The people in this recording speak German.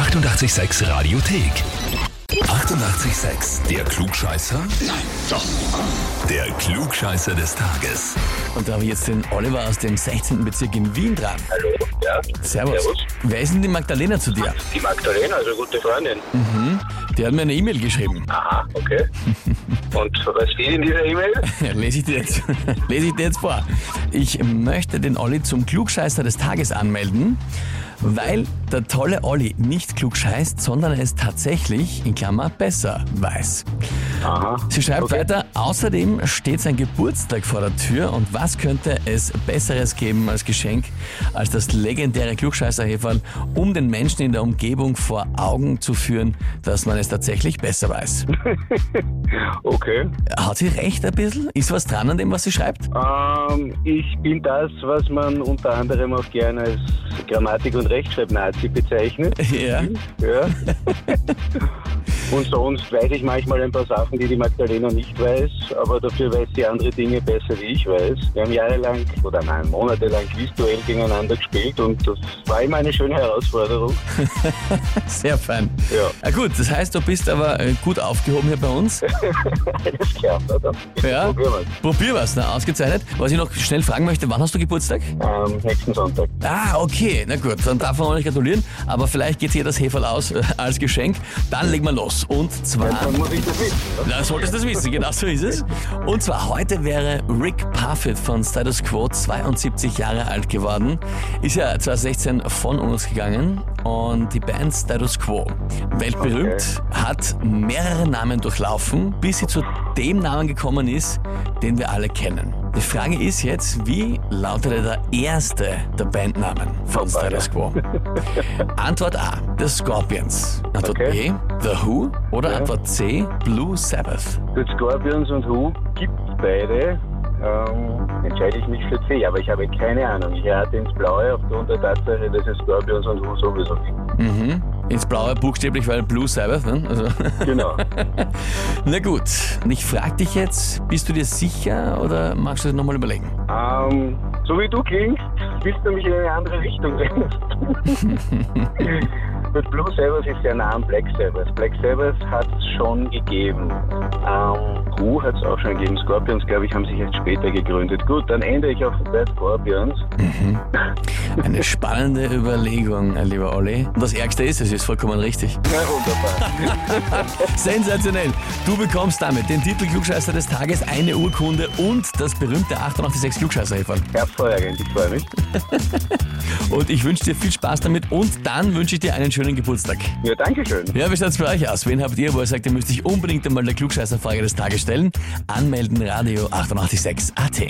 886 Radiothek. 88,6. Der Klugscheißer? Nein, doch. Der Klugscheißer des Tages. Und da habe ich jetzt den Oliver aus dem 16. Bezirk in Wien dran. Hallo, ja. Servus. Servus. Wer ist denn die Magdalena zu dir? Die Magdalena, also gute Freundin. Die hat mir eine E-Mail geschrieben. Aha, okay. Und was steht in dieser E-Mail? Lese ich dir jetzt, lese ich dir jetzt vor. Ich möchte den Olli zum Klugscheißer des Tages anmelden, weil der tolle Olli nicht klug scheißt, sondern es tatsächlich, in Klammer, besser weiß. Aha. Sie schreibt Okay. weiter, außerdem steht sein Geburtstag vor der Tür und was könnte es Besseres geben als Geschenk als das legendäre Klugscheißerheferl, um den Menschen in der Umgebung vor Augen zu führen, dass man es tatsächlich besser weiß. Okay. Hat sie recht ein bisschen? Ist was dran an dem, was sie schreibt? Ähm, ich bin das, was man unter anderem auch gerne als Grammatik- und Rechtschreibnazi bezeichnet. Ja. Ja. Und sonst weiß ich manchmal ein paar Sachen, die die Magdalena nicht weiß, aber dafür weiß sie andere Dinge besser, wie ich weiß. Wir haben jahrelang oder nein, monatelang Quizduell gegeneinander gespielt und das war immer eine schöne Herausforderung. Sehr fein. Ja, Ah, gut, das heißt, du bist aber äh, gut aufgehoben hier bei uns. alles klar, na dann. Ja. Probieren wir's. Probier was, na, ausgezeichnet. Was ich noch schnell fragen möchte, wann hast du Geburtstag? Ähm, nächsten Sonntag. Ah, okay, na gut, dann darf man auch nicht gratulieren, aber vielleicht geht hier das Heferl aus äh, als Geschenk. Dann legen wir los. Und zwar, Dann muss ich das wissen. Ne? na, solltest du das wissen, genau so ist es. Und zwar heute wäre Rick Parfitt von Status Quo 72 Jahre alt geworden. Ist ja 2016 von uns gegangen und die Band Status Quo, weltberühmt, hat mehrere Namen durchlaufen, bis sie zu dem Namen gekommen ist, den wir alle kennen. Die Frage ist jetzt, wie lautete der erste der Bandnamen von. Status Quo? Antwort A, The Scorpions. Antwort Okay. B, The Who. Oder Ja. Antwort C, Blue Sabbath. Für Scorpions und Who gibt beide. Ähm, entscheide ich mich für C, aber ich habe keine Ahnung. Ich rate ins Blaue aufgrund der Tatsache, dass es Scorpions und Who sowieso gibt. Mhm. Ins Blaue buchstäblich, weil Blue Sabbath, ne? Also, Genau. na gut, und ich frage dich jetzt, bist du dir sicher oder magst du das nochmal überlegen? ähm, so wie du klingst, willst du mich in eine andere Richtung bringen. Mit Blue Sabbath ist ja nah am Black Sabbath. Black Sabbath hat es schon gegeben. Ähm, Who hat es auch schon gegeben. Scorpions, glaube ich, haben sich erst später gegründet. Gut, dann ändere ich auf The Scorpions. Eine spannende Überlegung, lieber Olli. Und das Ärgste ist, es ist vollkommen richtig. Na wunderbar. Sensationell. Du bekommst damit den Titel Klugscheißer des Tages, eine Urkunde und das berühmte 886 klugscheißer -Häferl. Hervorragend, ich freue mich. Und ich wünsche dir viel Spaß damit und dann wünsche ich dir einen schönen Geburtstag. Ja, danke schön. Ja, wie schaut's bei euch aus? Wen habt ihr, wo ihr sagt, ihr müsst dich unbedingt einmal der Klugscheißerfrage des Tages stellen? Anmelden, Radio 886 AT.